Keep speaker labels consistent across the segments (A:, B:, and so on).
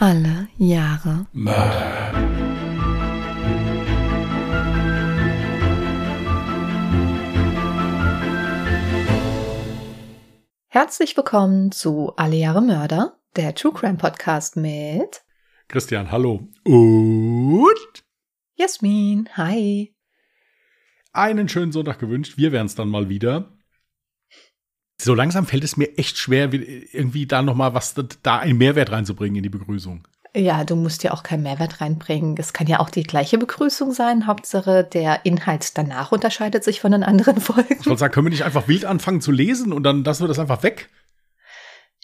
A: Alle Jahre
B: Mörder.
A: Herzlich willkommen zu Alle Jahre Mörder, der True Crime Podcast mit
B: Christian, hallo. Und
A: Jasmin. Hi.
B: einen schönen Sonntag gewünscht. Wir wären es dann mal wieder. So langsam fällt es mir echt schwer, wie- irgendwie da noch mal was da einen Mehrwert reinzubringen in die Begrüßung.
A: Ja, du musst ja auch keinen Mehrwert reinbringen. Es kann ja auch die gleiche Begrüßung sein. Hauptsache, der Inhalt danach unterscheidet sich von den anderen Folgen.
B: Ich wollte sagen, können wir nicht einfach wild anfangen zu lesen und dann lassen wir das einfach weg?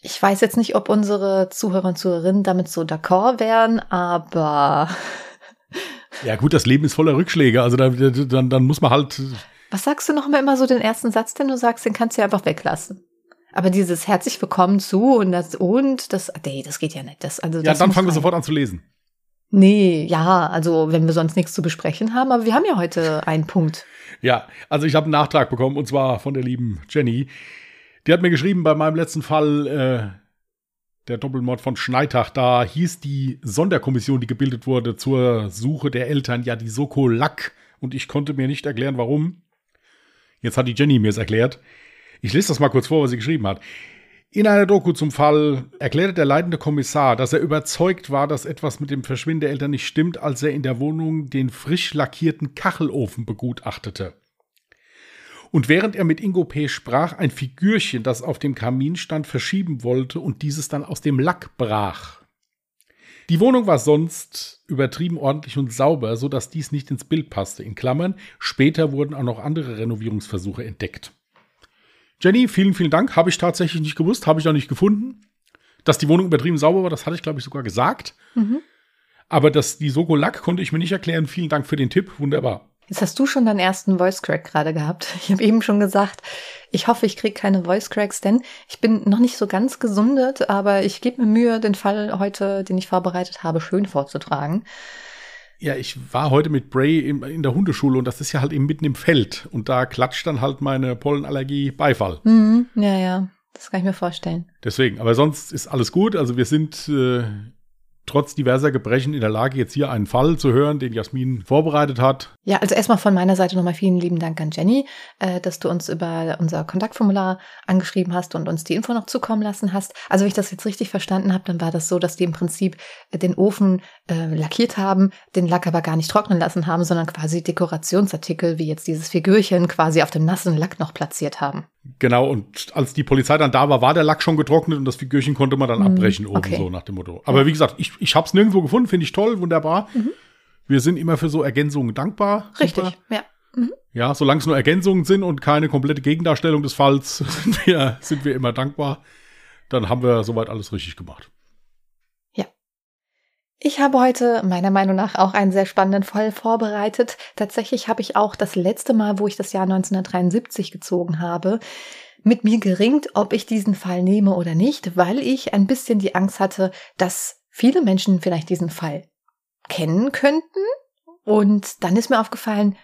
A: Ich weiß jetzt nicht, ob unsere Zuhörer und Zuhörerinnen damit so d'accord wären, aber
B: Ja gut, das Leben ist voller Rückschläge, also da, dann, dann muss man halt
A: was sagst du noch mal immer so den ersten Satz, den du sagst, den kannst du ja einfach weglassen. Aber dieses herzlich willkommen zu und das und das, nee, das geht ja nicht. Das, also
B: Ja,
A: das
B: dann fangen wir
A: rein.
B: sofort an zu lesen.
A: Nee, ja, also wenn wir sonst nichts zu besprechen haben, aber wir haben ja heute einen Punkt.
B: Ja, also ich habe einen Nachtrag bekommen und zwar von der lieben Jenny. Die hat mir geschrieben, bei meinem letzten Fall, äh, der Doppelmord von Schneitach, da hieß die Sonderkommission, die gebildet wurde zur Suche der Eltern, ja die Soko Lack. Und ich konnte mir nicht erklären, warum. Jetzt hat die Jenny mir es erklärt. Ich lese das mal kurz vor, was sie geschrieben hat. In einer Doku zum Fall erklärte der leitende Kommissar, dass er überzeugt war, dass etwas mit dem Verschwinden der Eltern nicht stimmt, als er in der Wohnung den frisch lackierten Kachelofen begutachtete. Und während er mit Ingo P. sprach, ein Figürchen, das auf dem Kamin stand, verschieben wollte und dieses dann aus dem Lack brach. Die Wohnung war sonst übertrieben ordentlich und sauber, so dass dies nicht ins Bild passte. In Klammern, später wurden auch noch andere Renovierungsversuche entdeckt. Jenny, vielen, vielen Dank. Habe ich tatsächlich nicht gewusst, habe ich noch nicht gefunden. Dass die Wohnung übertrieben sauber war, das hatte ich, glaube ich, sogar gesagt.
A: Mhm.
B: Aber dass die Soko Lack konnte ich mir nicht erklären. Vielen Dank für den Tipp. Wunderbar.
A: Jetzt hast du schon deinen ersten Voice Crack gerade gehabt. Ich habe eben schon gesagt, ich hoffe, ich kriege keine Voice Cracks, denn ich bin noch nicht so ganz gesundet, aber ich gebe mir Mühe, den Fall heute, den ich vorbereitet habe, schön vorzutragen.
B: Ja, ich war heute mit Bray in, der Hundeschule und das ist ja halt eben mitten im Feld. Und da klatscht dann halt meine Pollenallergie Beifall.
A: Mhm, ja, ja, das kann ich mir vorstellen.
B: Deswegen, aber sonst ist alles gut. Also wir sind äh, trotz diverser Gebrechen in der Lage, jetzt hier einen Fall zu hören, den Jasmin vorbereitet hat.
A: Ja, also erstmal von meiner Seite nochmal vielen lieben Dank an Jenny, äh, dass du uns über unser Kontaktformular angeschrieben hast und uns die Info noch zukommen lassen hast. Also wenn ich das jetzt richtig verstanden habe, dann war das so, dass die im Prinzip äh, den Ofen äh, lackiert haben, den Lack aber gar nicht trocknen lassen haben, sondern quasi Dekorationsartikel wie jetzt dieses Figürchen quasi auf dem nassen Lack noch platziert haben.
B: Genau, und als die Polizei dann da war, war der Lack schon getrocknet und das Figürchen konnte man dann
A: Mhm,
B: abbrechen oben
A: okay.
B: so nach dem Motto. Aber wie gesagt, ich, ich habe es nirgendwo gefunden, finde ich toll, wunderbar. Wir sind immer für so Ergänzungen dankbar. Super.
A: Mhm. Richtig, ja.
B: Ja, solange es nur Ergänzungen sind und keine komplette Gegendarstellung des Falls, sind wir, sind wir immer dankbar. Dann haben wir soweit alles richtig gemacht.
A: Ich habe heute meiner Meinung nach auch einen sehr spannenden Fall vorbereitet. Tatsächlich habe ich auch das letzte Mal, wo ich das Jahr 1973 gezogen habe, mit mir geringt, ob ich diesen Fall nehme oder nicht, weil ich ein bisschen die Angst hatte, dass viele Menschen vielleicht diesen Fall kennen könnten. Und dann ist mir aufgefallen,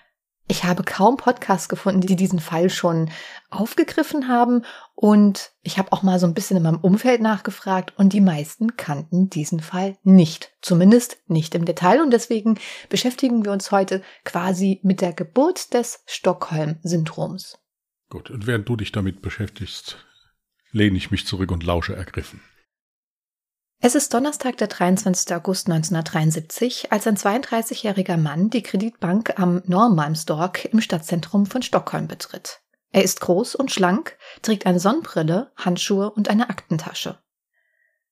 A: ich habe kaum Podcasts gefunden, die diesen Fall schon aufgegriffen haben. Und ich habe auch mal so ein bisschen in meinem Umfeld nachgefragt und die meisten kannten diesen Fall nicht. Zumindest nicht im Detail. Und deswegen beschäftigen wir uns heute quasi mit der Geburt des Stockholm-Syndroms.
B: Gut, und während du dich damit beschäftigst, lehne ich mich zurück und lausche ergriffen.
A: Es ist Donnerstag, der 23. August 1973, als ein 32-jähriger Mann die Kreditbank am Norrmalmstorg im Stadtzentrum von Stockholm betritt. Er ist groß und schlank, trägt eine Sonnenbrille, Handschuhe und eine Aktentasche.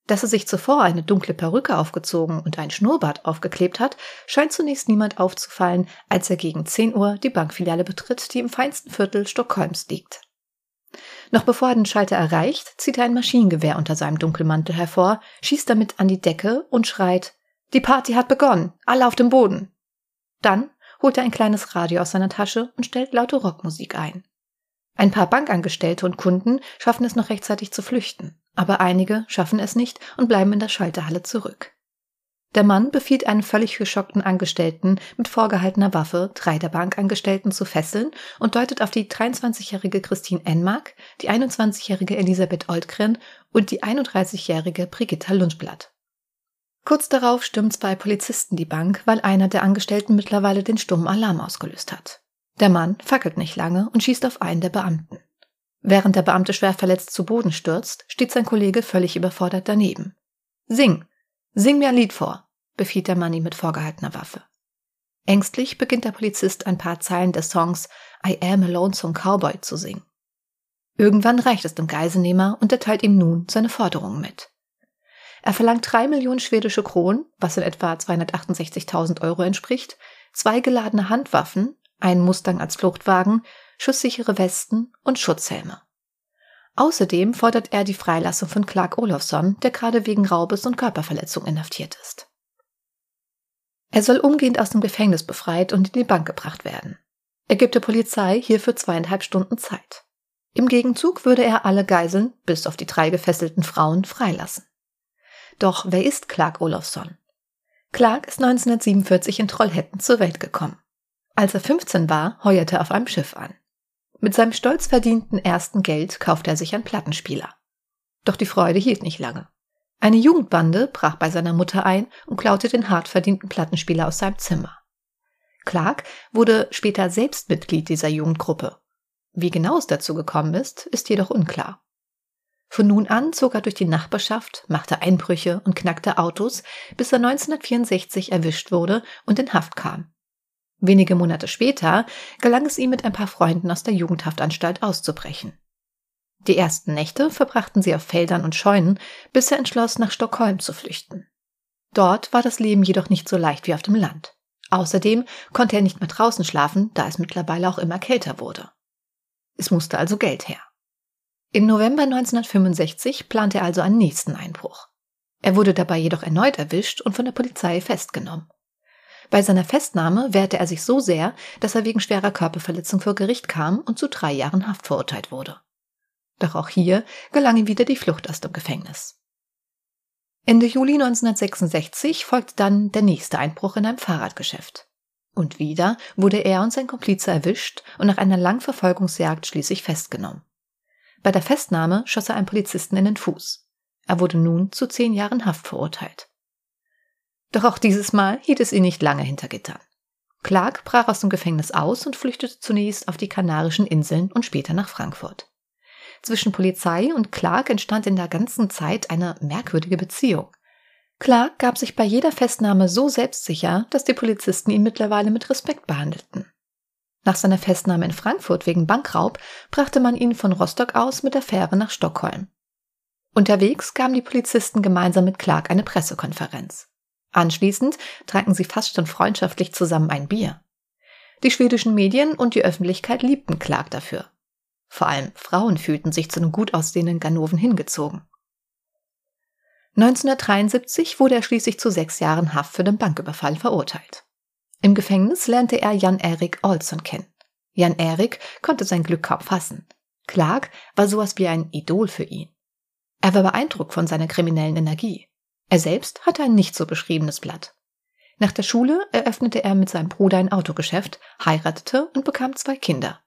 A: Dass er sich zuvor eine dunkle Perücke aufgezogen und ein Schnurrbart aufgeklebt hat, scheint zunächst niemand aufzufallen, als er gegen 10 Uhr die Bankfiliale betritt, die im feinsten Viertel Stockholms liegt. Noch bevor er den Schalter erreicht, zieht er ein Maschinengewehr unter seinem Dunkelmantel hervor, schießt damit an die Decke und schreit Die Party hat begonnen, alle auf dem Boden. Dann holt er ein kleines Radio aus seiner Tasche und stellt laute Rockmusik ein. Ein paar Bankangestellte und Kunden schaffen es noch rechtzeitig zu flüchten, aber einige schaffen es nicht und bleiben in der Schalterhalle zurück. Der Mann befiehlt einen völlig geschockten Angestellten mit vorgehaltener Waffe, drei der Bankangestellten zu fesseln und deutet auf die 23-jährige Christine Enmark, die 21-jährige Elisabeth Oldgren und die 31-jährige Brigitta Lundblatt. Kurz darauf stürmt zwei Polizisten die Bank, weil einer der Angestellten mittlerweile den stummen Alarm ausgelöst hat. Der Mann fackelt nicht lange und schießt auf einen der Beamten. Während der Beamte schwer verletzt zu Boden stürzt, steht sein Kollege völlig überfordert daneben. Sing! Sing mir ein Lied vor, befiehlt der Mann ihm mit vorgehaltener Waffe. Ängstlich beginnt der Polizist ein paar Zeilen des Songs I Am a Lonesome Cowboy zu singen. Irgendwann reicht es dem Geiselnehmer und er teilt ihm nun seine Forderungen mit. Er verlangt drei Millionen schwedische Kronen, was in etwa 268.000 Euro entspricht, zwei geladene Handwaffen, einen Mustang als Fluchtwagen, schusssichere Westen und Schutzhelme. Außerdem fordert er die Freilassung von Clark Olofsson, der gerade wegen Raubes und Körperverletzung inhaftiert ist. Er soll umgehend aus dem Gefängnis befreit und in die Bank gebracht werden. Er gibt der Polizei hierfür zweieinhalb Stunden Zeit. Im Gegenzug würde er alle Geiseln, bis auf die drei gefesselten Frauen, freilassen. Doch wer ist Clark Olofsson? Clark ist 1947 in Trollhätten zur Welt gekommen. Als er 15 war, heuerte er auf einem Schiff an. Mit seinem stolz verdienten ersten Geld kaufte er sich einen Plattenspieler. Doch die Freude hielt nicht lange. Eine Jugendbande brach bei seiner Mutter ein und klaute den hart verdienten Plattenspieler aus seinem Zimmer. Clark wurde später selbst Mitglied dieser Jugendgruppe. Wie genau es dazu gekommen ist, ist jedoch unklar. Von nun an zog er durch die Nachbarschaft, machte Einbrüche und knackte Autos, bis er 1964 erwischt wurde und in Haft kam. Wenige Monate später gelang es ihm mit ein paar Freunden aus der Jugendhaftanstalt auszubrechen. Die ersten Nächte verbrachten sie auf Feldern und Scheunen, bis er entschloss, nach Stockholm zu flüchten. Dort war das Leben jedoch nicht so leicht wie auf dem Land. Außerdem konnte er nicht mehr draußen schlafen, da es mittlerweile auch immer kälter wurde. Es musste also Geld her. Im November 1965 plante er also einen nächsten Einbruch. Er wurde dabei jedoch erneut erwischt und von der Polizei festgenommen. Bei seiner Festnahme wehrte er sich so sehr, dass er wegen schwerer Körperverletzung vor Gericht kam und zu drei Jahren Haft verurteilt wurde. Doch auch hier gelang ihm wieder die Flucht aus dem Gefängnis. Ende Juli 1966 folgte dann der nächste Einbruch in einem Fahrradgeschäft. Und wieder wurde er und sein Komplize erwischt und nach einer langen Verfolgungsjagd schließlich festgenommen. Bei der Festnahme schoss er einen Polizisten in den Fuß. Er wurde nun zu zehn Jahren Haft verurteilt. Doch auch dieses Mal hielt es ihn nicht lange hinter Gittern. Clark brach aus dem Gefängnis aus und flüchtete zunächst auf die Kanarischen Inseln und später nach Frankfurt. Zwischen Polizei und Clark entstand in der ganzen Zeit eine merkwürdige Beziehung. Clark gab sich bei jeder Festnahme so selbstsicher, dass die Polizisten ihn mittlerweile mit Respekt behandelten. Nach seiner Festnahme in Frankfurt wegen Bankraub brachte man ihn von Rostock aus mit der Fähre nach Stockholm. Unterwegs gaben die Polizisten gemeinsam mit Clark eine Pressekonferenz. Anschließend tranken sie fast schon freundschaftlich zusammen ein Bier. Die schwedischen Medien und die Öffentlichkeit liebten Clark dafür. Vor allem Frauen fühlten sich zu den gut aussehenden Ganoven hingezogen. 1973 wurde er schließlich zu sechs Jahren Haft für den Banküberfall verurteilt. Im Gefängnis lernte er Jan-Erik Olsson kennen. Jan-Erik konnte sein Glück kaum fassen. Clark war sowas wie ein Idol für ihn. Er war beeindruckt von seiner kriminellen Energie. Er selbst hatte ein nicht so beschriebenes Blatt. Nach der Schule eröffnete er mit seinem Bruder ein Autogeschäft, heiratete und bekam zwei Kinder.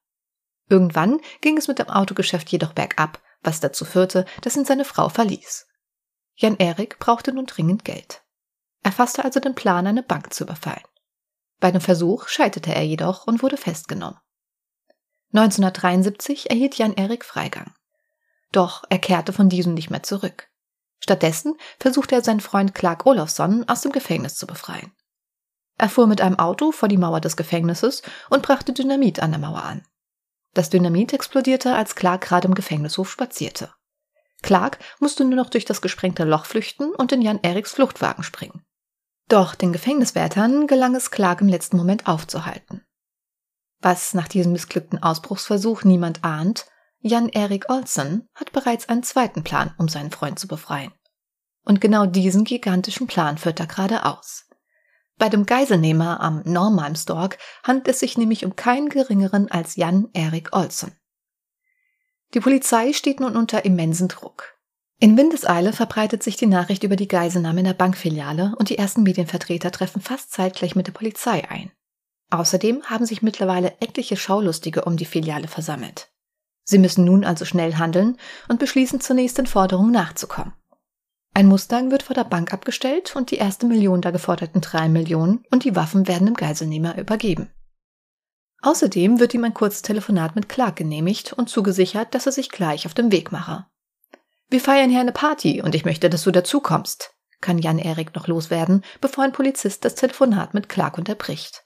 A: Irgendwann ging es mit dem Autogeschäft jedoch bergab, was dazu führte, dass ihn seine Frau verließ. Jan Erik brauchte nun dringend Geld. Er fasste also den Plan, eine Bank zu überfallen. Bei dem Versuch scheiterte er jedoch und wurde festgenommen. 1973 erhielt Jan Erik Freigang. Doch er kehrte von diesem nicht mehr zurück. Stattdessen versuchte er seinen Freund Clark Olofsson aus dem Gefängnis zu befreien. Er fuhr mit einem Auto vor die Mauer des Gefängnisses und brachte Dynamit an der Mauer an. Das Dynamit explodierte, als Clark gerade im Gefängnishof spazierte. Clark musste nur noch durch das gesprengte Loch flüchten und in Jan Eriks Fluchtwagen springen. Doch den Gefängniswärtern gelang es Clark im letzten Moment aufzuhalten. Was nach diesem missglückten Ausbruchsversuch niemand ahnt, Jan-Erik Olsen hat bereits einen zweiten Plan, um seinen Freund zu befreien. Und genau diesen gigantischen Plan führt er gerade aus. Bei dem Geiselnehmer am Normalmstorg handelt es sich nämlich um keinen geringeren als Jan-Erik Olsen. Die Polizei steht nun unter immensen Druck. In Windeseile verbreitet sich die Nachricht über die Geiselnahme in der Bankfiliale und die ersten Medienvertreter treffen fast zeitgleich mit der Polizei ein. Außerdem haben sich mittlerweile etliche Schaulustige um die Filiale versammelt. Sie müssen nun also schnell handeln und beschließen zunächst den Forderungen nachzukommen. Ein Mustang wird vor der Bank abgestellt und die erste Million der geforderten drei Millionen und die Waffen werden dem Geiselnehmer übergeben. Außerdem wird ihm ein kurzes Telefonat mit Clark genehmigt und zugesichert, dass er sich gleich auf den Weg mache. Wir feiern hier eine Party und ich möchte, dass du dazukommst, kann Jan Erik noch loswerden, bevor ein Polizist das Telefonat mit Clark unterbricht.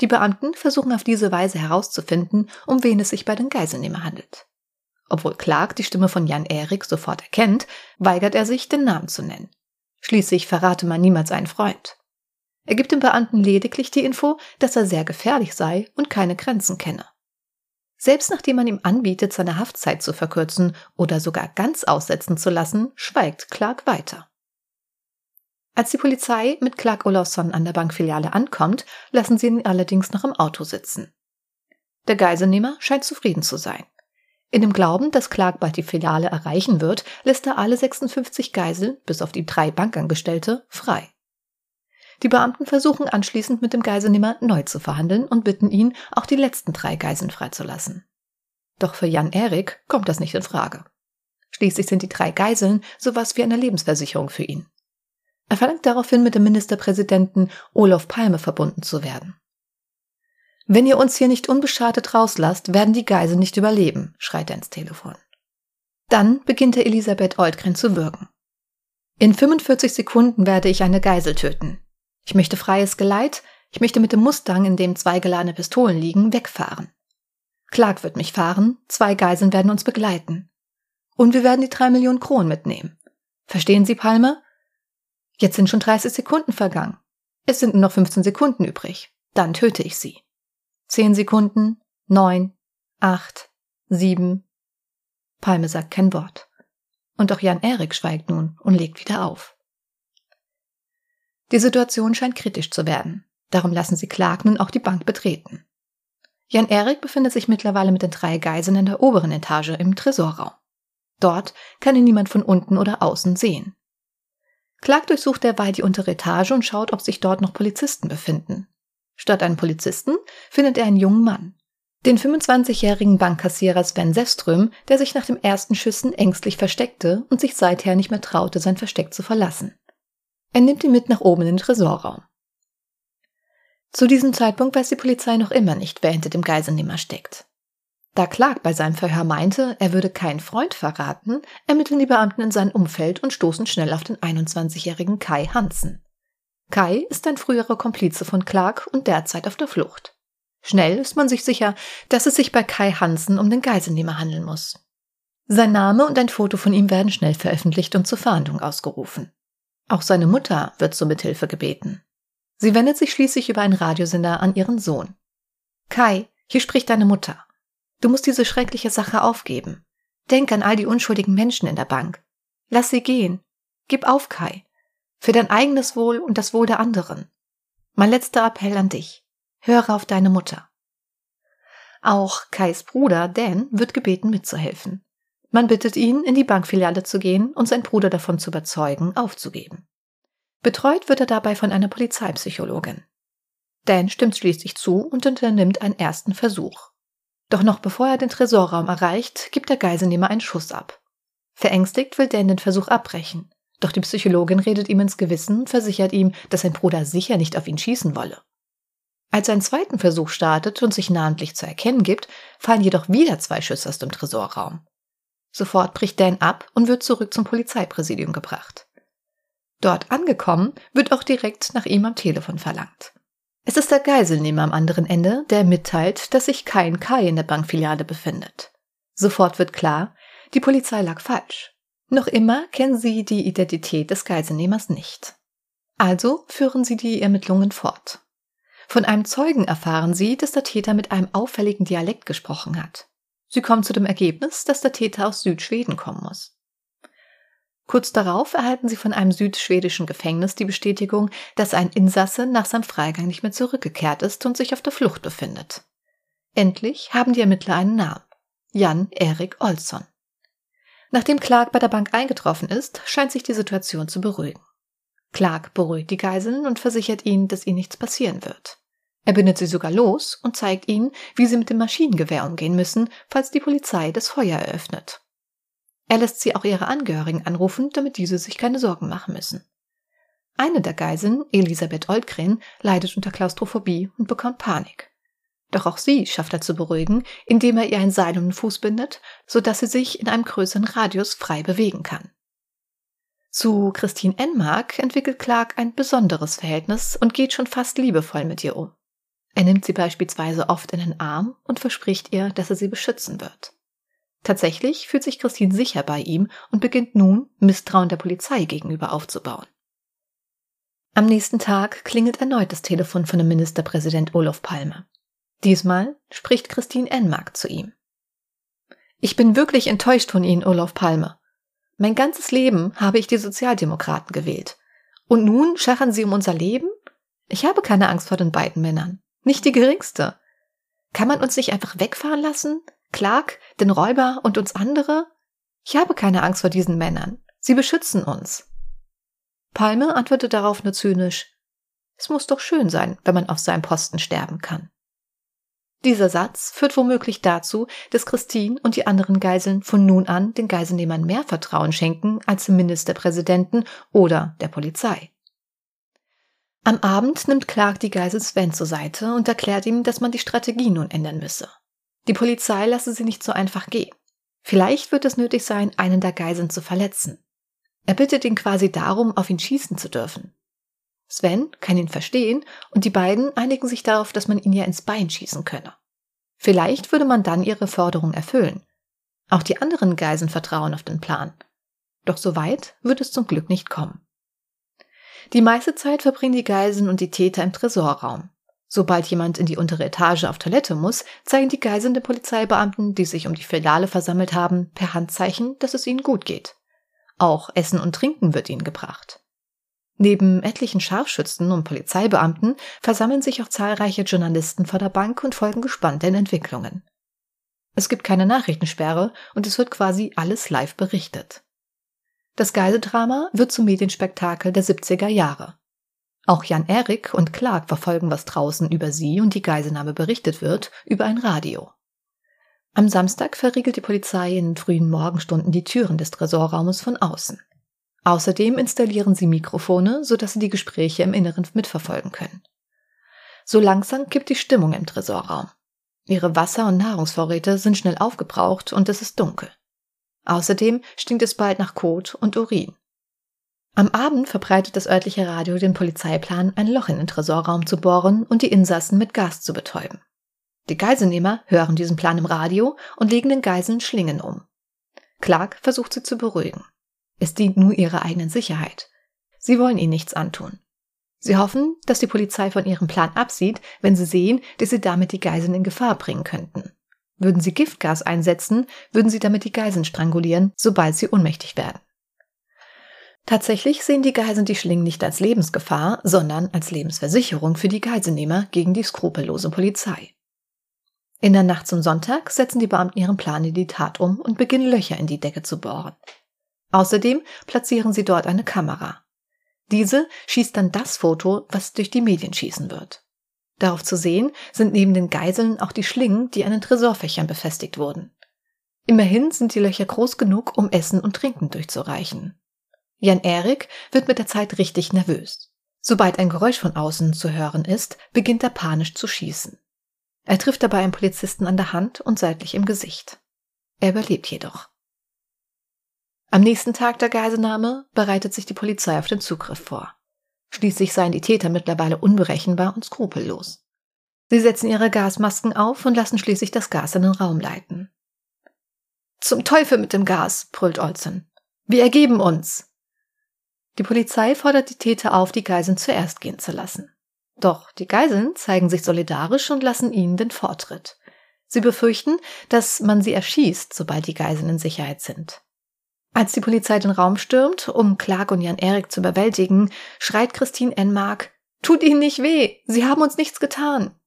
A: Die Beamten versuchen auf diese Weise herauszufinden, um wen es sich bei den Geiselnehmer handelt. Obwohl Clark die Stimme von Jan Erik sofort erkennt, weigert er sich, den Namen zu nennen. Schließlich verrate man niemals einen Freund. Er gibt dem Beamten lediglich die Info, dass er sehr gefährlich sei und keine Grenzen kenne. Selbst nachdem man ihm anbietet, seine Haftzeit zu verkürzen oder sogar ganz aussetzen zu lassen, schweigt Clark weiter. Als die Polizei mit Clark Olofsson an der Bankfiliale ankommt, lassen sie ihn allerdings noch im Auto sitzen. Der Geiselnehmer scheint zufrieden zu sein. In dem Glauben, dass Clark bald die Filiale erreichen wird, lässt er alle 56 Geisel, bis auf die drei Bankangestellte, frei. Die Beamten versuchen anschließend mit dem Geiselnehmer neu zu verhandeln und bitten ihn, auch die letzten drei Geiseln freizulassen. Doch für Jan Erik kommt das nicht in Frage. Schließlich sind die drei Geiseln sowas wie eine Lebensversicherung für ihn. Er verlangt daraufhin, mit dem Ministerpräsidenten Olof Palme verbunden zu werden. Wenn ihr uns hier nicht unbeschadet rauslasst, werden die Geiseln nicht überleben, schreit er ins Telefon. Dann beginnt er Elisabeth Oldgren zu würgen. In 45 Sekunden werde ich eine Geisel töten. Ich möchte freies Geleit, ich möchte mit dem Mustang, in dem zwei geladene Pistolen liegen, wegfahren. Clark wird mich fahren, zwei Geiseln werden uns begleiten. Und wir werden die drei Millionen Kronen mitnehmen. Verstehen Sie, Palme? Jetzt sind schon 30 Sekunden vergangen. Es sind nur noch 15 Sekunden übrig. Dann töte ich sie. Zehn Sekunden, neun, acht, sieben. Palme sagt kein Wort. Und auch Jan Erik schweigt nun und legt wieder auf. Die Situation scheint kritisch zu werden. Darum lassen sie Clark nun auch die Bank betreten. Jan Erik befindet sich mittlerweile mit den drei Geiseln in der oberen Etage im Tresorraum. Dort kann ihn niemand von unten oder außen sehen. Clark durchsucht derweil die untere Etage und schaut, ob sich dort noch Polizisten befinden. Statt einem Polizisten findet er einen jungen Mann. Den 25-jährigen Bankkassierer Sven Seström, der sich nach dem ersten Schüssen ängstlich versteckte und sich seither nicht mehr traute, sein Versteck zu verlassen. Er nimmt ihn mit nach oben in den Tresorraum. Zu diesem Zeitpunkt weiß die Polizei noch immer nicht, wer hinter dem Geiselnehmer steckt. Da Clark bei seinem Verhör meinte, er würde keinen Freund verraten, ermitteln die Beamten in sein Umfeld und stoßen schnell auf den 21-jährigen Kai Hansen. Kai ist ein früherer Komplize von Clark und derzeit auf der Flucht. Schnell ist man sich sicher, dass es sich bei Kai Hansen um den Geiselnehmer handeln muss. Sein Name und ein Foto von ihm werden schnell veröffentlicht und zur Fahndung ausgerufen. Auch seine Mutter wird zur Mithilfe gebeten. Sie wendet sich schließlich über einen Radiosender an ihren Sohn. Kai, hier spricht deine Mutter. Du musst diese schreckliche Sache aufgeben. Denk an all die unschuldigen Menschen in der Bank. Lass sie gehen. Gib auf, Kai. Für dein eigenes Wohl und das Wohl der anderen. Mein letzter Appell an dich. Höre auf deine Mutter. Auch Kais Bruder Dan wird gebeten mitzuhelfen. Man bittet ihn, in die Bankfiliale zu gehen und seinen Bruder davon zu überzeugen, aufzugeben. Betreut wird er dabei von einer Polizeipsychologin. Dan stimmt schließlich zu und unternimmt einen ersten Versuch. Doch noch bevor er den Tresorraum erreicht, gibt der Geiselnehmer einen Schuss ab. Verängstigt will Dan den Versuch abbrechen. Doch die Psychologin redet ihm ins Gewissen und versichert ihm, dass sein Bruder sicher nicht auf ihn schießen wolle. Als er einen zweiten Versuch startet und sich namentlich zu erkennen gibt, fallen jedoch wieder zwei Schüsse aus dem Tresorraum. Sofort bricht Dan ab und wird zurück zum Polizeipräsidium gebracht. Dort angekommen, wird auch direkt nach ihm am Telefon verlangt. Es ist der Geiselnehmer am anderen Ende, der mitteilt, dass sich kein Kai in der Bankfiliale befindet. Sofort wird klar, die Polizei lag falsch. Noch immer kennen sie die Identität des Geiselnehmers nicht. Also führen sie die Ermittlungen fort. Von einem Zeugen erfahren sie, dass der Täter mit einem auffälligen Dialekt gesprochen hat. Sie kommen zu dem Ergebnis, dass der Täter aus Südschweden kommen muss. Kurz darauf erhalten sie von einem südschwedischen Gefängnis die Bestätigung, dass ein Insasse nach seinem Freigang nicht mehr zurückgekehrt ist und sich auf der Flucht befindet. Endlich haben die Ermittler einen Namen. Jan Erik Olsson. Nachdem Clark bei der Bank eingetroffen ist, scheint sich die Situation zu beruhigen. Clark beruhigt die Geiseln und versichert ihnen, dass ihnen nichts passieren wird. Er bindet sie sogar los und zeigt ihnen, wie sie mit dem Maschinengewehr umgehen müssen, falls die Polizei das Feuer eröffnet. Er lässt sie auch ihre Angehörigen anrufen, damit diese sich keine Sorgen machen müssen. Eine der Geiseln, Elisabeth Oldgren, leidet unter Klaustrophobie und bekommt Panik. Doch auch sie schafft er zu beruhigen, indem er ihr ein Seil um den Fuß bindet, sodass sie sich in einem größeren Radius frei bewegen kann. Zu Christine Enmark entwickelt Clark ein besonderes Verhältnis und geht schon fast liebevoll mit ihr um. Er nimmt sie beispielsweise oft in den Arm und verspricht ihr, dass er sie beschützen wird. Tatsächlich fühlt sich Christine sicher bei ihm und beginnt nun, Misstrauen der Polizei gegenüber aufzubauen. Am nächsten Tag klingelt erneut das Telefon von dem Ministerpräsident Olof Palme. Diesmal spricht Christine Enmark zu ihm. Ich bin wirklich enttäuscht von Ihnen, Olof Palme. Mein ganzes Leben habe ich die Sozialdemokraten gewählt. Und nun scharren Sie um unser Leben? Ich habe keine Angst vor den beiden Männern. Nicht die geringste. Kann man uns nicht einfach wegfahren lassen? Clark, den Räuber und uns andere? Ich habe keine Angst vor diesen Männern. Sie beschützen uns. Palme antwortet darauf nur zynisch. Es muss doch schön sein, wenn man auf seinem Posten sterben kann. Dieser Satz führt womöglich dazu, dass Christine und die anderen Geiseln von nun an den Geiselnehmern mehr Vertrauen schenken als dem Ministerpräsidenten oder der Polizei. Am Abend nimmt Clark die Geisel Sven zur Seite und erklärt ihm, dass man die Strategie nun ändern müsse. Die Polizei lasse sie nicht so einfach gehen. Vielleicht wird es nötig sein, einen der Geiseln zu verletzen. Er bittet ihn quasi darum, auf ihn schießen zu dürfen. Sven kann ihn verstehen und die beiden einigen sich darauf, dass man ihn ja ins Bein schießen könne. Vielleicht würde man dann ihre Forderung erfüllen. Auch die anderen Geiseln vertrauen auf den Plan. Doch so weit wird es zum Glück nicht kommen. Die meiste Zeit verbringen die Geiseln und die Täter im Tresorraum. Sobald jemand in die untere Etage auf Toilette muss, zeigen die Geiseln den Polizeibeamten, die sich um die Filiale versammelt haben, per Handzeichen, dass es ihnen gut geht. Auch Essen und Trinken wird ihnen gebracht. Neben etlichen Scharfschützen und Polizeibeamten versammeln sich auch zahlreiche Journalisten vor der Bank und folgen gespannt den Entwicklungen. Es gibt keine Nachrichtensperre und es wird quasi alles live berichtet. Das Geiseldrama wird zum Medienspektakel der 70er Jahre. Auch Jan Erik und Clark verfolgen, was draußen über sie und die Geiselnahme berichtet wird, über ein Radio. Am Samstag verriegelt die Polizei in frühen Morgenstunden die Türen des Tresorraumes von außen. Außerdem installieren sie Mikrofone, sodass sie die Gespräche im Inneren mitverfolgen können. So langsam kippt die Stimmung im Tresorraum. Ihre Wasser- und Nahrungsvorräte sind schnell aufgebraucht und es ist dunkel. Außerdem stinkt es bald nach Kot und Urin. Am Abend verbreitet das örtliche Radio den Polizeiplan, ein Loch in den Tresorraum zu bohren und die Insassen mit Gas zu betäuben. Die Geiselnehmer hören diesen Plan im Radio und legen den Geiseln Schlingen um. Clark versucht sie zu beruhigen. Es dient nur ihrer eigenen Sicherheit. Sie wollen ihnen nichts antun. Sie hoffen, dass die Polizei von ihrem Plan absieht, wenn sie sehen, dass sie damit die Geiseln in Gefahr bringen könnten. Würden sie Giftgas einsetzen, würden sie damit die Geiseln strangulieren, sobald sie ohnmächtig werden. Tatsächlich sehen die Geiseln die Schlingen nicht als Lebensgefahr, sondern als Lebensversicherung für die Geiselnehmer gegen die skrupellose Polizei. In der Nacht zum Sonntag setzen die Beamten ihren Plan in die Tat um und beginnen Löcher in die Decke zu bohren. Außerdem platzieren sie dort eine Kamera. Diese schießt dann das Foto, was durch die Medien schießen wird. Darauf zu sehen sind neben den Geiseln auch die Schlingen, die an den Tresorfächern befestigt wurden. Immerhin sind die Löcher groß genug, um Essen und Trinken durchzureichen. Jan Erik wird mit der Zeit richtig nervös. Sobald ein Geräusch von außen zu hören ist, beginnt er panisch zu schießen. Er trifft dabei einen Polizisten an der Hand und seitlich im Gesicht. Er überlebt jedoch. Am nächsten Tag der Geiselnahme bereitet sich die Polizei auf den Zugriff vor. Schließlich seien die Täter mittlerweile unberechenbar und skrupellos. Sie setzen ihre Gasmasken auf und lassen schließlich das Gas in den Raum leiten. Zum Teufel mit dem Gas, brüllt Olsen. Wir ergeben uns. Die Polizei fordert die Täter auf, die Geiseln zuerst gehen zu lassen. Doch die Geiseln zeigen sich solidarisch und lassen ihnen den Vortritt. Sie befürchten, dass man sie erschießt, sobald die Geiseln in Sicherheit sind. Als die Polizei den Raum stürmt, um Clark und Jan Erik zu überwältigen, schreit Christine Enmark, Tut ihnen nicht weh, sie haben uns nichts getan.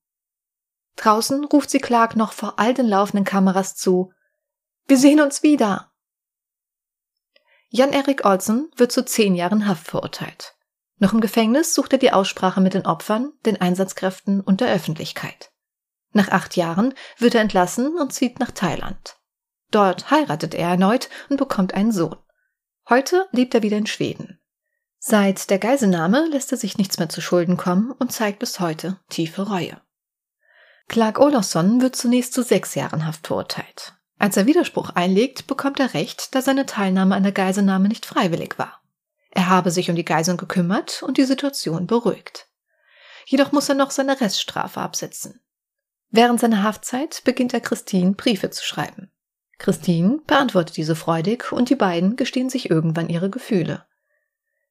A: Draußen ruft sie Clark noch vor all den laufenden Kameras zu. Wir sehen uns wieder. Jan-Erik Olsen wird zu zehn Jahren Haft verurteilt. Noch im Gefängnis sucht er die Aussprache mit den Opfern, den Einsatzkräften und der Öffentlichkeit. Nach acht Jahren wird er entlassen und zieht nach Thailand. Dort heiratet er erneut und bekommt einen Sohn. Heute lebt er wieder in Schweden. Seit der Geiselnahme lässt er sich nichts mehr zu Schulden kommen und zeigt bis heute tiefe Reue. Clark Olofsson wird zunächst zu sechs Jahren Haft verurteilt. Als er Widerspruch einlegt, bekommt er Recht, da seine Teilnahme an der Geiselnahme nicht freiwillig war. Er habe sich um die Geiseln gekümmert und die Situation beruhigt. Jedoch muss er noch seine Reststrafe absitzen. Während seiner Haftzeit beginnt er Christine Briefe zu schreiben. Christine beantwortet diese freudig und die beiden gestehen sich irgendwann ihre Gefühle.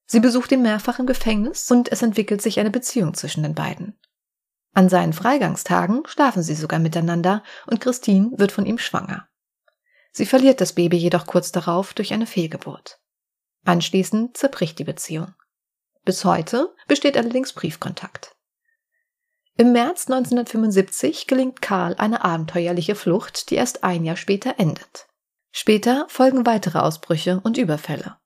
A: Sie besucht ihn mehrfach im Gefängnis und es entwickelt sich eine Beziehung zwischen den beiden. An seinen Freigangstagen schlafen sie sogar miteinander und Christine wird von ihm schwanger. Sie verliert das Baby jedoch kurz darauf durch eine Fehlgeburt. Anschließend zerbricht die Beziehung. Bis heute besteht allerdings Briefkontakt. Im März 1975 gelingt Karl eine abenteuerliche Flucht, die erst ein Jahr später endet. Später folgen weitere Ausbrüche und Überfälle.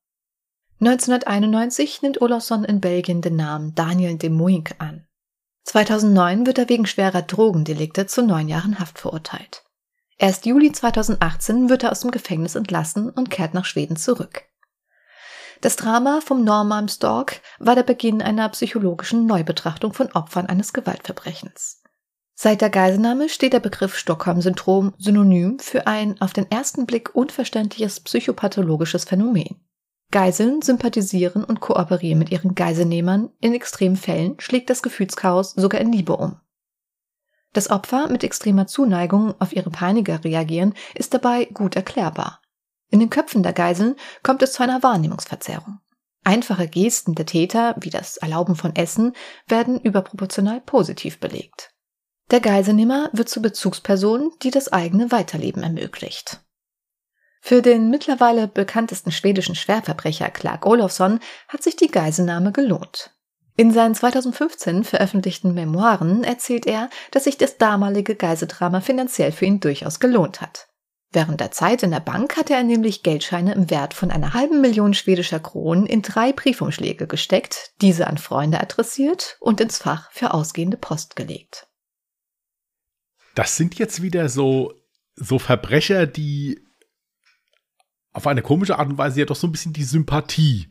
A: 1991 nimmt Olofsson in Belgien den Namen Daniel de Muink an. 2009 wird er wegen schwerer Drogendelikte zu neun Jahren Haft verurteilt. Erst Juli 2018 wird er aus dem Gefängnis entlassen und kehrt nach Schweden zurück. Das Drama vom Stork war der Beginn einer psychologischen Neubetrachtung von Opfern eines Gewaltverbrechens. Seit der Geiselnahme steht der Begriff Stockholm-Syndrom synonym für ein auf den ersten Blick unverständliches psychopathologisches Phänomen. Geiseln sympathisieren und kooperieren mit ihren Geiselnehmern, in extremen Fällen schlägt das Gefühlschaos sogar in Liebe um. Das Opfer mit extremer Zuneigung auf ihre Peiniger reagieren, ist dabei gut erklärbar. In den Köpfen der Geiseln kommt es zu einer Wahrnehmungsverzerrung. Einfache Gesten der Täter, wie das Erlauben von Essen, werden überproportional positiv belegt. Der Geiselnehmer wird zur Bezugsperson, die das eigene Weiterleben ermöglicht. Für den mittlerweile bekanntesten schwedischen Schwerverbrecher Clark Olofsson hat sich die Geiselnahme gelohnt. In seinen 2015 veröffentlichten Memoiren erzählt er, dass sich das damalige Geiseldrama finanziell für ihn durchaus gelohnt hat. Während der Zeit in der Bank hatte er nämlich Geldscheine im Wert von einer halben Million schwedischer Kronen in drei Briefumschläge gesteckt, diese an Freunde adressiert und ins Fach für ausgehende Post gelegt.
B: Das sind jetzt wieder so, so Verbrecher, die auf eine komische Art und Weise ja doch so ein bisschen die Sympathie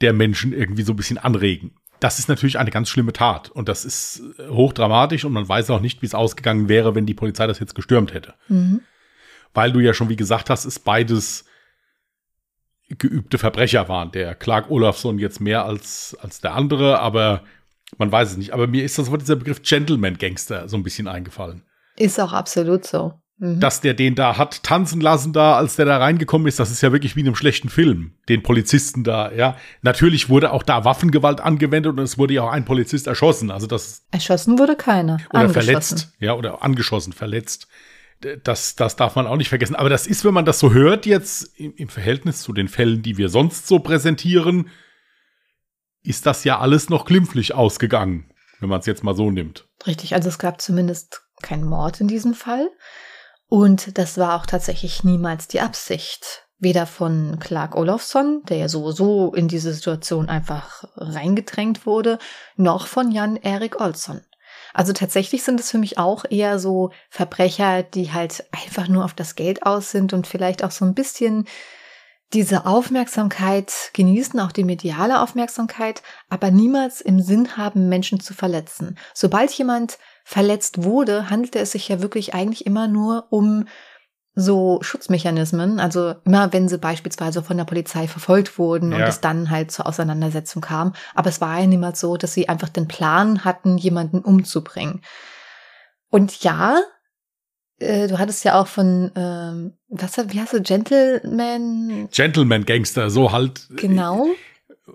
B: der Menschen irgendwie so ein bisschen anregen. Das ist natürlich eine ganz schlimme Tat und das ist äh, hochdramatisch und man weiß auch nicht, wie es ausgegangen wäre, wenn die Polizei das jetzt gestürmt hätte. Mhm. Weil du ja schon wie gesagt hast, ist beides geübte Verbrecher waren. Der Clark Olafsson jetzt mehr als, als der andere, aber man weiß es nicht. Aber mir ist das Wort dieser Begriff Gentleman Gangster so ein bisschen eingefallen.
A: Ist auch absolut so.
B: Mhm. Dass der den da hat tanzen lassen da, als der da reingekommen ist, das ist ja wirklich wie in einem schlechten Film. Den Polizisten da, ja. Natürlich wurde auch da Waffengewalt angewendet und es wurde ja auch ein Polizist erschossen. Also das.
A: Erschossen wurde keiner.
B: Oder verletzt. Ja, oder angeschossen, verletzt. Das, das darf man auch nicht vergessen. Aber das ist, wenn man das so hört, jetzt im, im Verhältnis zu den Fällen, die wir sonst so präsentieren, ist das ja alles noch glimpflich ausgegangen, wenn man es jetzt mal so nimmt.
A: Richtig, also es gab zumindest keinen Mord in diesem Fall. Und das war auch tatsächlich niemals die Absicht. Weder von Clark Olofsson, der ja sowieso in diese Situation einfach reingedrängt wurde, noch von Jan Erik Olsson. Also tatsächlich sind es für mich auch eher so Verbrecher, die halt einfach nur auf das Geld aus sind und vielleicht auch so ein bisschen diese Aufmerksamkeit genießen, auch die mediale Aufmerksamkeit, aber niemals im Sinn haben, Menschen zu verletzen. Sobald jemand verletzt wurde, handelte es sich ja wirklich eigentlich immer nur um so Schutzmechanismen, also immer wenn sie beispielsweise von der Polizei verfolgt wurden ja. und es dann halt zur Auseinandersetzung kam. Aber es war ja niemals so, dass sie einfach den Plan hatten, jemanden umzubringen. Und ja, äh, du hattest ja auch von, ähm, was, wie heißt du, Gentleman?
B: Gentleman Gangster, so halt.
A: Genau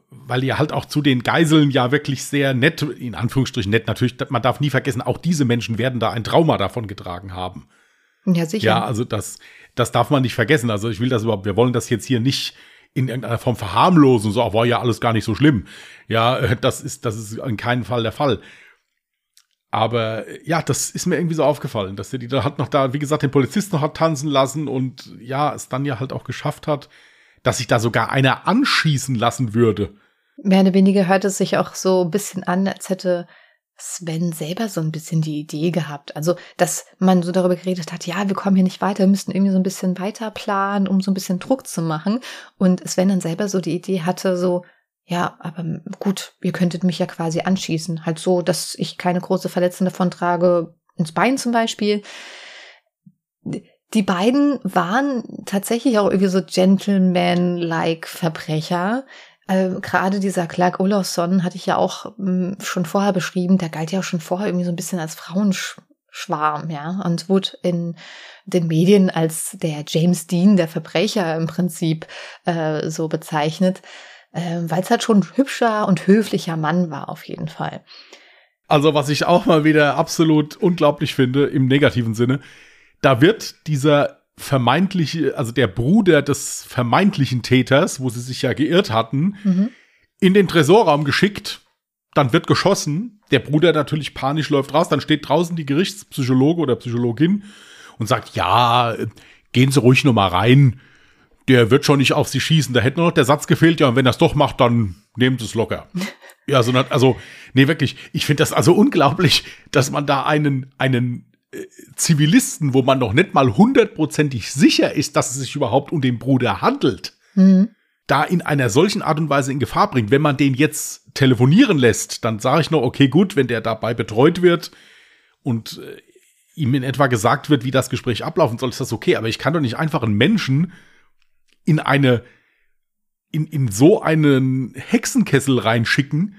B: weil ihr halt auch zu den Geiseln ja wirklich sehr nett, in Anführungsstrichen nett, natürlich, man darf nie vergessen, auch diese Menschen werden da ein Trauma davon getragen haben.
A: Ja, sicher.
B: Ja, also das, das darf man nicht vergessen. Also ich will das überhaupt, wir wollen das jetzt hier nicht in irgendeiner Form verharmlosen, so, war ja alles gar nicht so schlimm. Ja, das ist, das ist in keinem Fall der Fall. Aber ja, das ist mir irgendwie so aufgefallen, dass er die da hat noch da, wie gesagt, den Polizisten noch hat tanzen lassen und ja, es dann ja halt auch geschafft hat, dass sich da sogar einer anschießen lassen würde.
A: Mehr oder weniger hört es sich auch so ein bisschen an, als hätte Sven selber so ein bisschen die Idee gehabt. Also, dass man so darüber geredet hat, ja, wir kommen hier nicht weiter, wir müssen irgendwie so ein bisschen weiter planen, um so ein bisschen Druck zu machen. Und Sven dann selber so die Idee hatte, so, ja, aber gut, ihr könntet mich ja quasi anschießen. Halt so, dass ich keine große Verletzung davon trage, ins Bein zum Beispiel. Die beiden waren tatsächlich auch irgendwie so Gentleman-like Verbrecher. Äh, Gerade dieser Clark Olofsson hatte ich ja auch mh, hm, schon vorher beschrieben, der galt ja auch schon vorher irgendwie so ein bisschen als Frauenschwarm, ja, und wurde in den Medien als der James Dean der Verbrecher im Prinzip äh, so bezeichnet äh, weil es halt schon ein hübscher und höflicher Mann war auf jeden Fall.
B: Also was ich auch mal wieder absolut unglaublich finde im negativen Sinne, da wird dieser vermeintliche, also der Bruder des vermeintlichen Täters, wo sie sich ja geirrt hatten, mhm. in den Tresorraum geschickt, dann wird geschossen, der Bruder natürlich panisch läuft raus, dann steht draußen die Gerichtspsychologe oder Psychologin und sagt, ja, gehen Sie ruhig noch mal rein, der wird schon nicht auf sie schießen. Da hätte nur noch der Satz gefehlt, ja, und wenn das doch macht, dann nehmen sie es locker. ja, sondern, also, nee, wirklich, ich finde das also unglaublich, dass man da einen, einen Zivilisten, wo man noch nicht mal hundertprozentig sicher ist, dass es sich überhaupt um den Bruder handelt, mhm. da in einer solchen Art und Weise in Gefahr bringt. Wenn man den jetzt telefonieren lässt, dann sage ich noch, okay, gut, wenn der dabei betreut wird und äh, ihm in etwa gesagt wird, wie das Gespräch ablaufen soll, ist das okay. Aber ich kann doch nicht einfach einen Menschen in eine, in, in so einen Hexenkessel reinschicken,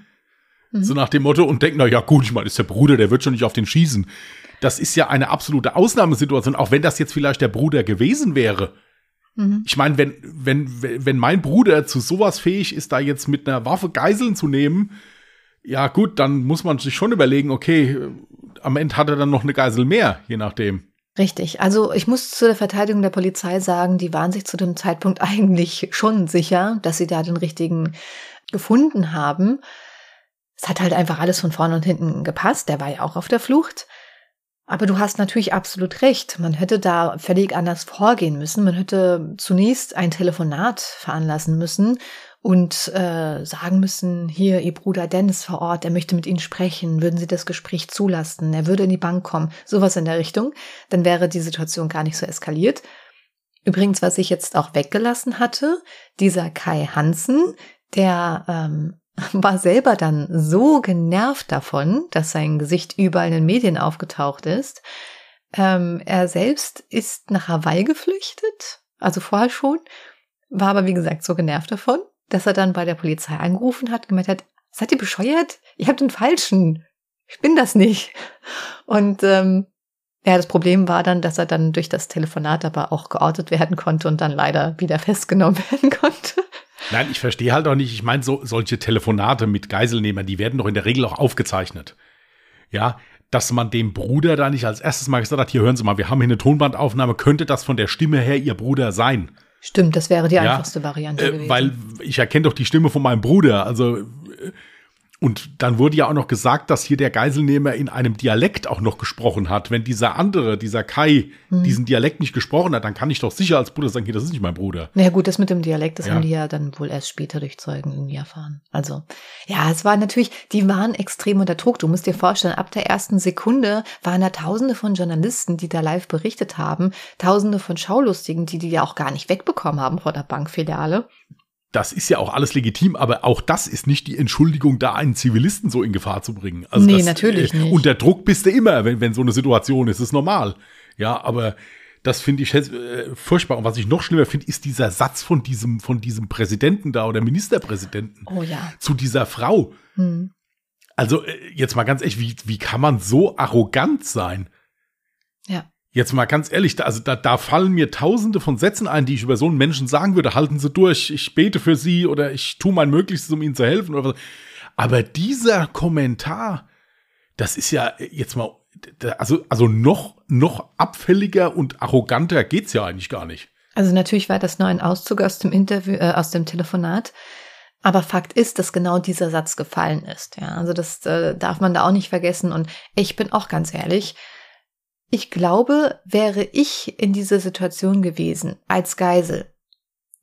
B: mhm. so nach dem Motto und denken, na ja, gut, ich meine, ist der Bruder, der wird schon nicht auf den schießen. Das ist ja eine absolute Ausnahmesituation, auch wenn das jetzt vielleicht der Bruder gewesen wäre. Mhm. Ich meine, wenn, wenn, wenn mein Bruder zu sowas fähig ist, da jetzt mit einer Waffe Geiseln zu nehmen, ja gut, dann muss man sich schon überlegen, okay, am Ende hat er dann noch eine Geisel mehr, je nachdem.
A: Richtig. Also ich muss zu der Verteidigung der Polizei sagen, die waren sich zu dem Zeitpunkt eigentlich schon sicher, dass sie da den richtigen gefunden haben. Es hat halt einfach alles von vorne und hinten gepasst. Der war ja auch auf der Flucht. Aber du hast natürlich absolut recht. Man hätte da völlig anders vorgehen müssen. Man hätte zunächst ein Telefonat veranlassen müssen und äh, sagen müssen, hier, Ihr Bruder Dennis vor Ort, er möchte mit Ihnen sprechen, würden Sie das Gespräch zulassen, er würde in die Bank kommen, sowas in der Richtung, dann wäre die Situation gar nicht so eskaliert. Übrigens, was ich jetzt auch weggelassen hatte, dieser Kai Hansen, der ähm, war selber dann so genervt davon, dass sein Gesicht überall in den Medien aufgetaucht ist. Ähm, er selbst ist nach Hawaii geflüchtet, also vorher schon, war aber wie gesagt so genervt davon dass er dann bei der Polizei angerufen hat, gemeint hat, seid ihr bescheuert? Ihr habt den Falschen. Ich bin das nicht. Und ähm, ja, das Problem war dann, dass er dann durch das Telefonat aber auch geortet werden konnte und dann leider wieder festgenommen werden konnte.
B: Nein, ich verstehe halt auch nicht. Ich meine, so, solche Telefonate mit Geiselnehmern, die werden doch in der Regel auch aufgezeichnet. Ja, dass man dem Bruder da nicht als erstes mal gesagt hat, hier hören Sie mal, wir haben hier eine Tonbandaufnahme, könnte das von der Stimme her Ihr Bruder sein?
A: Stimmt, das wäre die ja, einfachste Variante
B: äh. Weil ich erkenne doch die Stimme von meinem Bruder. Also äh, und dann wurde ja auch noch gesagt, dass hier der Geiselnehmer in einem Dialekt auch noch gesprochen hat. Wenn dieser andere, dieser Kai, hm. diesen Dialekt nicht gesprochen hat, dann kann ich doch sicher als Bruder sagen, hier, das ist nicht mein Bruder.
A: Na naja, gut, das mit dem Dialekt, das ja. haben die ja dann wohl erst später durch Zeugen irgendwie erfahren. Also, ja, es war natürlich, die waren extrem unter Druck. Du musst dir vorstellen, ab der ersten Sekunde waren da tausende von Journalisten, die da live berichtet haben, tausende von Schaulustigen, die die ja auch gar nicht wegbekommen haben vor der Bankfiliale
B: das ist ja auch alles legitim, aber auch das ist nicht die Entschuldigung, da einen Zivilisten so in Gefahr zu bringen. Also
A: nee,
B: das,
A: natürlich äh, nicht.
B: Unter Druck bist du immer, wenn, wenn so eine Situation ist, ist normal. Ja, aber das finde ich äh, furchtbar. Und was ich noch schlimmer finde, ist dieser Satz von diesem, von diesem Präsidenten da oder Ministerpräsidenten
A: oh, ja.
B: zu dieser Frau. Hm. Also, äh, jetzt mal ganz ehrlich, wie, wie kann man so arrogant sein? Jetzt mal ganz ehrlich, da, also da, da fallen mir tausende von Sätzen ein, die ich über so einen Menschen sagen würde. Halten Sie durch, ich bete für Sie oder ich tue mein Möglichstes, um Ihnen zu helfen. Oder was. Aber dieser Kommentar, das ist ja jetzt mal, also, also noch, noch abfälliger und arroganter geht's ja eigentlich gar nicht.
A: Also natürlich war das nur ein Auszug aus dem Interview, äh, aus dem Telefonat. Aber Fakt ist, dass genau dieser Satz gefallen ist. Ja, also das äh, darf man da auch nicht vergessen. Und ich bin auch ganz ehrlich, ich glaube, wäre ich in dieser Situation gewesen, als Geisel,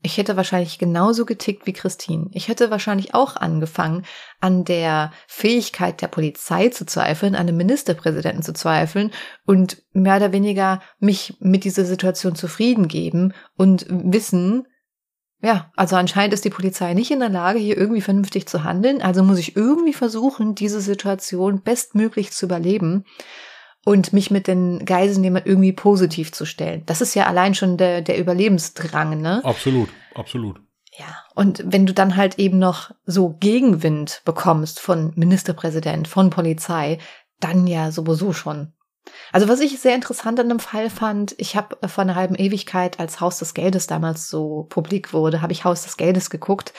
A: Ich hätte wahrscheinlich genauso getickt wie Christine. Ich hätte wahrscheinlich auch angefangen, an der Fähigkeit der Polizei zu zweifeln, an dem Ministerpräsidenten zu zweifeln und mehr oder weniger mich mit dieser Situation zufrieden geben und wissen, ja, also anscheinend ist die Polizei nicht in der Lage, hier irgendwie vernünftig zu handeln. Also muss ich irgendwie versuchen, diese Situation bestmöglich zu überleben und mich mit den Geiselnehmern irgendwie positiv zu stellen. Das ist ja allein schon der, der Überlebensdrang, ne?
B: Absolut, absolut.
A: Ja, und wenn du dann halt eben noch so Gegenwind bekommst von Ministerpräsident, von Polizei, dann ja sowieso schon. Also was ich sehr interessant an dem Fall fand, ich habe vor einer halben Ewigkeit, als Haus des Geldes damals so publik wurde, habe ich Haus des Geldes geguckt.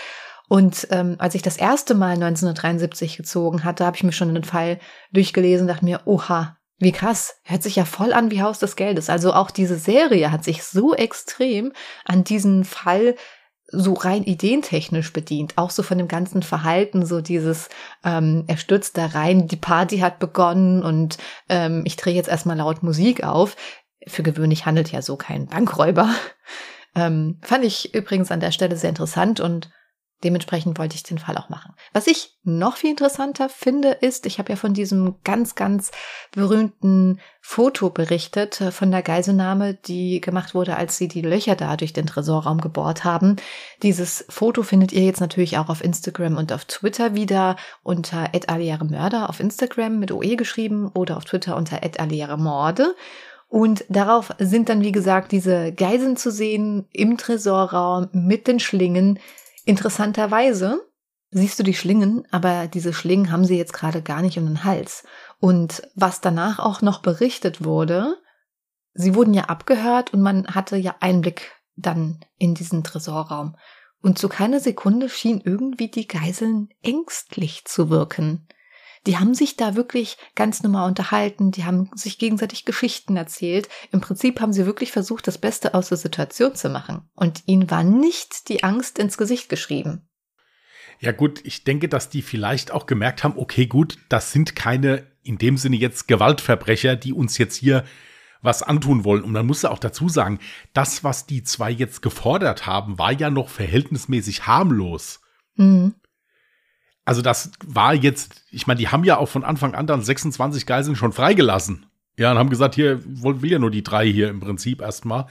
A: Und ähm, als ich das erste Mal 1973 gezogen hatte, habe ich mir schon den Fall durchgelesen, dachte mir, oha, wie krass, hört sich ja voll an wie Haus des Geldes. Also auch diese Serie hat sich so extrem an diesen Fall so rein ideentechnisch bedient, auch so von dem ganzen Verhalten, so dieses, ähm, er stürzt da rein, die Party hat begonnen und ähm, ich drehe jetzt erstmal laut Musik auf. Für gewöhnlich handelt ja so kein Bankräuber. Ähm, fand ich übrigens an der Stelle sehr interessant und Dementsprechend wollte ich den Fall auch machen. Was ich noch viel interessanter finde, ist, ich habe ja von diesem ganz, ganz berühmten Foto berichtet, äh, von der Geiselnahme, die gemacht wurde, als sie die Löcher da durch den Tresorraum gebohrt haben. Dieses Foto findet ihr jetzt natürlich auch auf Instagram und auf Twitter wieder unter Mörder auf Instagram mit OE geschrieben oder auf Twitter unter Morde. Und darauf sind dann, wie gesagt, diese Geiseln zu sehen im Tresorraum mit den Schlingen, Interessanterweise siehst du die Schlingen, aber diese Schlingen haben sie jetzt gerade gar nicht um den Hals. Und was danach auch noch berichtet wurde, sie wurden ja abgehört und man hatte ja Einblick dann in diesen Tresorraum. Und zu keiner Sekunde schien irgendwie die Geiseln ängstlich zu wirken. Die haben sich da wirklich ganz normal unterhalten, die haben sich gegenseitig Geschichten erzählt. Im Prinzip haben sie wirklich versucht, das Beste aus der Situation zu machen. Und ihnen war nicht die Angst ins Gesicht geschrieben.
B: Ja gut, ich denke, dass die vielleicht auch gemerkt haben, okay gut, das sind keine in dem Sinne jetzt Gewaltverbrecher, die uns jetzt hier was antun wollen. Und man muss ja auch dazu sagen, das, was die zwei jetzt gefordert haben, war ja noch verhältnismäßig harmlos. Mhm also das war jetzt, ich meine, die haben ja auch von Anfang an dann 26 Geiseln schon freigelassen. Ja, und haben gesagt, hier will ja nur die drei hier im Prinzip erstmal.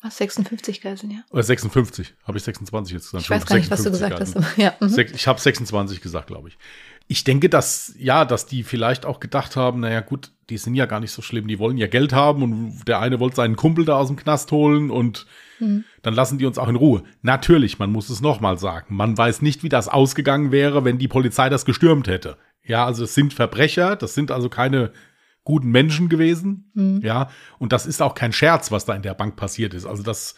A: Was, 56 Geiseln, ja?
B: Oder 56, habe ich 26 jetzt
A: gesagt. Ich weiß gar nicht, was du gesagt Geiseln. hast. Ja.
B: Mhm. Ich habe 26 gesagt, glaube ich. Ich denke, dass, ja, dass die vielleicht auch gedacht haben, naja gut, die sind ja gar nicht so schlimm, die wollen ja Geld haben und der eine wollte seinen Kumpel da aus dem Knast holen und mhm. dann lassen die uns auch in Ruhe. Natürlich, man muss es nochmal sagen, man weiß nicht, wie das ausgegangen wäre, wenn die Polizei das gestürmt hätte. Ja, also es sind Verbrecher, das sind also keine guten Menschen gewesen. Mhm. Ja, und das ist auch kein Scherz, was da in der Bank passiert ist. Also das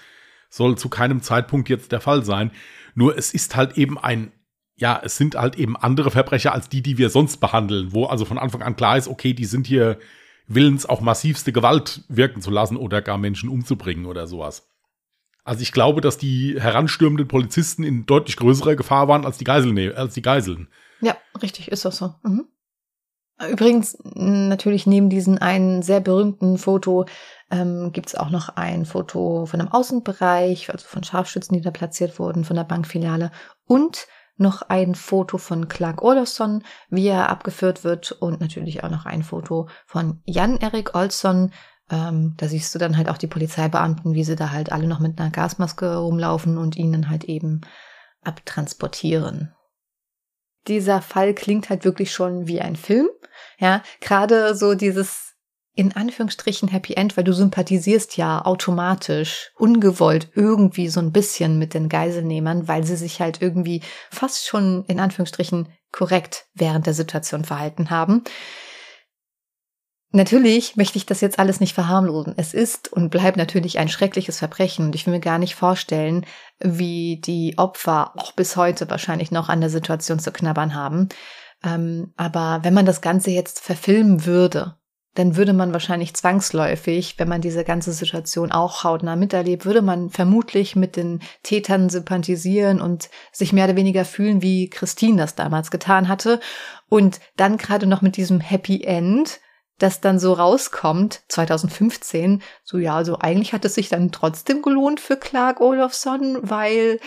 B: soll zu keinem Zeitpunkt jetzt der Fall sein. Nur es ist halt eben ein ja, es sind halt eben andere Verbrecher als die, die wir sonst behandeln, wo also von Anfang an klar ist, okay, die sind hier willens, auch massivste Gewalt wirken zu lassen oder gar Menschen umzubringen oder sowas. Also ich glaube, dass die heranstürmenden Polizisten in deutlich größerer Gefahr waren als die Geiseln. Als die Geiseln.
A: Ja, richtig, ist das so. Mhm. Übrigens, natürlich neben diesem einen sehr berühmten Foto ähm, gibt es auch noch ein Foto von einem Außenbereich, also von Scharfschützen, die da platziert wurden, von der Bankfiliale und noch ein Foto von Clark Olofsson, wie er abgeführt wird und natürlich auch noch ein Foto von Jan-Erik Olsson. Ähm, da siehst du dann halt auch die Polizeibeamten, wie sie da halt alle noch mit einer Gasmaske rumlaufen und ihnen halt eben abtransportieren. Dieser Fall klingt halt wirklich schon wie ein Film. Ja, gerade so dieses in Anführungsstrichen Happy End, weil du sympathisierst ja automatisch, ungewollt irgendwie so ein bisschen mit den Geiselnehmern, weil sie sich halt irgendwie fast schon in Anführungsstrichen korrekt während der Situation verhalten haben. Natürlich möchte ich das jetzt alles nicht verharmlosen. Es ist und bleibt natürlich ein schreckliches Verbrechen und ich will mir gar nicht vorstellen, wie die Opfer auch bis heute wahrscheinlich noch an der Situation zu knabbern haben. Ähm, aber wenn man das Ganze jetzt verfilmen würde, dann würde man wahrscheinlich zwangsläufig, wenn man diese ganze Situation auch hautnah miterlebt, würde man vermutlich mit den Tätern sympathisieren und sich mehr oder weniger fühlen, wie Christine das damals getan hatte. Und dann gerade noch mit diesem Happy End, dass dann so rauskommt, 2015, so ja, so eigentlich hat es sich dann trotzdem gelohnt für Clark Olofsson, weil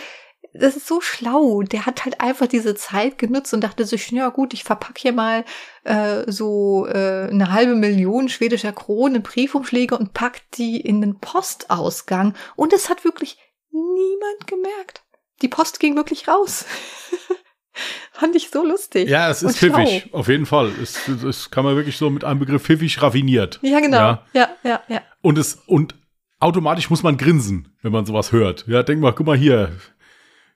A: das ist so schlau. Der hat halt einfach diese Zeit genutzt und dachte sich, ja gut, ich verpack hier mal äh, so äh, eine halbe Million schwedischer Kronen Briefumschläge und pack die in den Postausgang. Und es hat wirklich niemand gemerkt. Die Post ging wirklich raus. Fand ich so lustig.
B: Ja, es ist pfiffig, auf jeden Fall. Es, es kann man wirklich so mit einem Begriff pfiffig raffiniert.
A: Ja, genau. Ja, ja, ja. ja.
B: Und es, und automatisch muss man grinsen, wenn man sowas hört. Ja, denk mal, guck mal hier,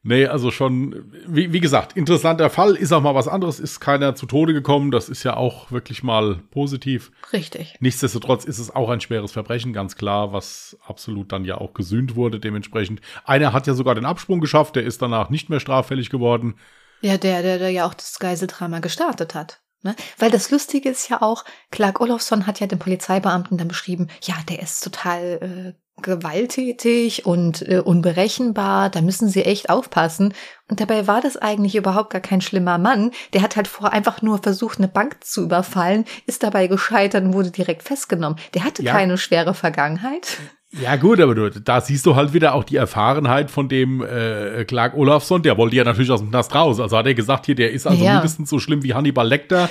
B: Nee, also schon, wie, wie gesagt, interessanter Fall, ist auch mal was anderes, ist keiner zu Tode gekommen, das ist ja auch wirklich mal positiv.
A: Richtig.
B: Nichtsdestotrotz ist es auch ein schweres Verbrechen, ganz klar, was absolut dann ja auch gesühnt wurde dementsprechend. Einer hat ja sogar den Absprung geschafft, der ist danach nicht mehr straffällig geworden.
A: Ja, der, der, der ja auch das Geiseldrama gestartet hat. Ne? Weil das Lustige ist ja auch, Clark Olofsson hat ja den Polizeibeamten dann beschrieben, ja, der ist total äh, gewalttätig und äh, unberechenbar, da müssen sie echt aufpassen. Und dabei war das eigentlich überhaupt gar kein schlimmer Mann. Der hat halt vor einfach nur versucht, eine Bank zu überfallen, ist dabei gescheitert und wurde direkt festgenommen. Der hatte ja. keine schwere Vergangenheit.
B: Ja gut, aber du, da siehst du halt wieder auch die Erfahrenheit von dem äh, Clark Olafsson. Der wollte ja natürlich aus dem Knast raus. Also hat er gesagt, hier, der ist also ja. mindestens so schlimm wie Hannibal Lecter.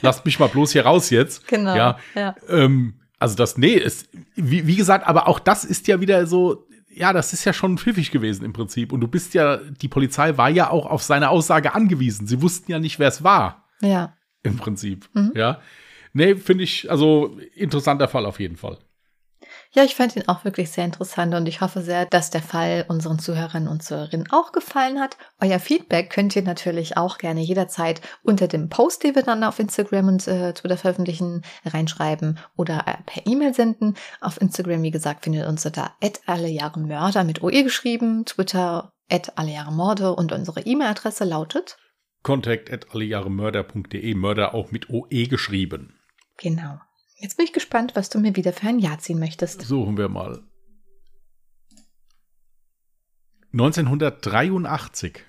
B: Lasst mich mal bloß hier raus jetzt.
A: Genau.
B: Ja. ja. Ähm, also das, nee, ist, wie, wie gesagt, aber auch das ist ja wieder so, ja, das ist ja schon pfiffig gewesen im Prinzip. Und du bist ja, die Polizei war ja auch auf seine Aussage angewiesen. Sie wussten ja nicht, wer es war.
A: Ja.
B: Im Prinzip. Mhm. Ja. Nee, finde ich, also interessanter Fall auf jeden Fall.
A: Ja, ich fand ihn auch wirklich sehr interessant und ich hoffe sehr, dass der Fall unseren Zuhörern und Zuhörerinnen auch gefallen hat. Euer Feedback könnt ihr natürlich auch gerne jederzeit unter dem Post, den wir dann auf Instagram und äh, Twitter veröffentlichen, reinschreiben oder äh, per E-Mail senden. Auf Instagram, wie gesagt, findet ihr uns unter alle Jahre Mörder mit OE geschrieben, Twitter alle Jahre Morde und unsere E-Mail-Adresse lautet
B: contact at allejahremörder.de, Mörder auch mit OE geschrieben.
A: Genau. Jetzt bin ich gespannt, was du mir wieder für ein Jahr ziehen möchtest.
B: Suchen wir mal. 1983.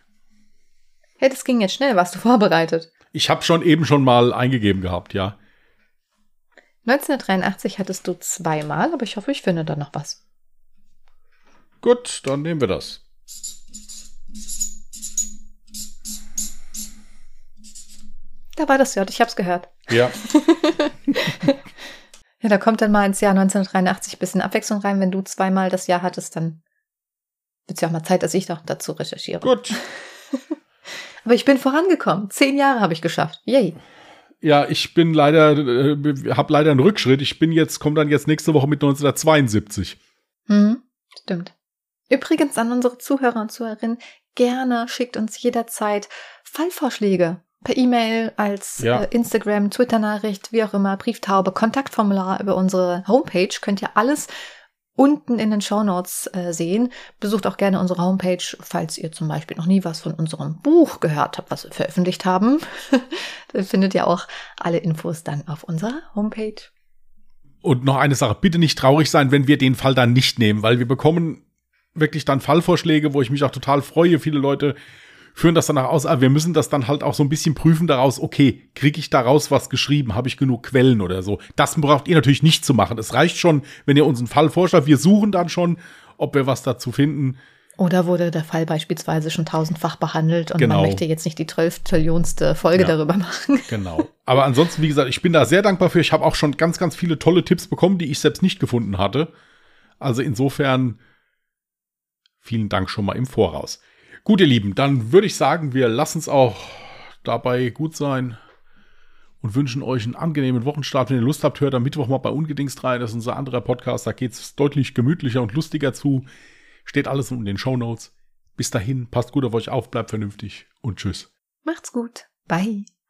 A: Ja, das ging jetzt schnell. Warst du vorbereitet?
B: Ich habe schon eben schon mal eingegeben gehabt, ja.
A: 1983 hattest du zweimal, aber ich hoffe, ich finde da noch was.
B: Gut, dann nehmen wir das.
A: Da war das J, ich hab's gehört.
B: Ja.
A: ja, da kommt dann mal ins Jahr 1983 ein bisschen Abwechslung rein. Wenn du zweimal das Jahr hattest, dann wird es ja auch mal Zeit, dass ich doch dazu recherchiere.
B: Gut.
A: Aber ich bin vorangekommen. Zehn Jahre habe ich geschafft. Yay.
B: Ja, ich bin leider, äh, habe leider einen Rückschritt. Ich bin jetzt, komme dann jetzt nächste Woche mit 1972.
A: Hm, stimmt. Übrigens an unsere Zuhörer und Zuhörerinnen, gerne schickt uns jederzeit Fallvorschläge per E-Mail, als ja. äh, Instagram, Twitter-Nachricht, wie auch immer, Brieftaube, Kontaktformular über unsere Homepage. Könnt ihr alles unten in den Show Notes äh, sehen. Besucht auch gerne unsere Homepage, falls ihr zum Beispiel noch nie was von unserem Buch gehört habt, was wir veröffentlicht haben. dann findet ihr auch alle Infos dann auf unserer Homepage.
B: Und noch eine Sache, bitte nicht traurig sein, wenn wir den Fall dann nicht nehmen, weil wir bekommen wirklich dann Fallvorschläge, wo ich mich auch total freue. Viele Leute führen das danach aus, aber wir müssen das dann halt auch so ein bisschen prüfen daraus, okay, kriege ich daraus was geschrieben, habe ich genug Quellen oder so. Das braucht ihr natürlich nicht zu machen. Es reicht schon, wenn ihr uns einen Fall vorschlagt. Wir suchen dann schon, ob wir was dazu finden.
A: Oder wurde der Fall beispielsweise schon tausendfach behandelt und genau. man möchte jetzt nicht die zwölftrillionste Folge ja. darüber machen.
B: Genau. Aber ansonsten, wie gesagt, ich bin da sehr dankbar für. Ich habe auch schon ganz, ganz viele tolle Tipps bekommen, die ich selbst nicht gefunden hatte. Also insofern vielen Dank schon mal im Voraus. Gut, ihr Lieben, dann würde ich sagen, wir lassen es auch dabei gut sein und wünschen euch einen angenehmen Wochenstart. Wenn ihr Lust habt, hört am Mittwoch mal bei Ungedingst rein. Das ist unser anderer Podcast. Da geht es deutlich gemütlicher und lustiger zu. Steht alles in den Show Notes. Bis dahin, passt gut auf euch auf, bleibt vernünftig und tschüss.
A: Macht's gut. Bye.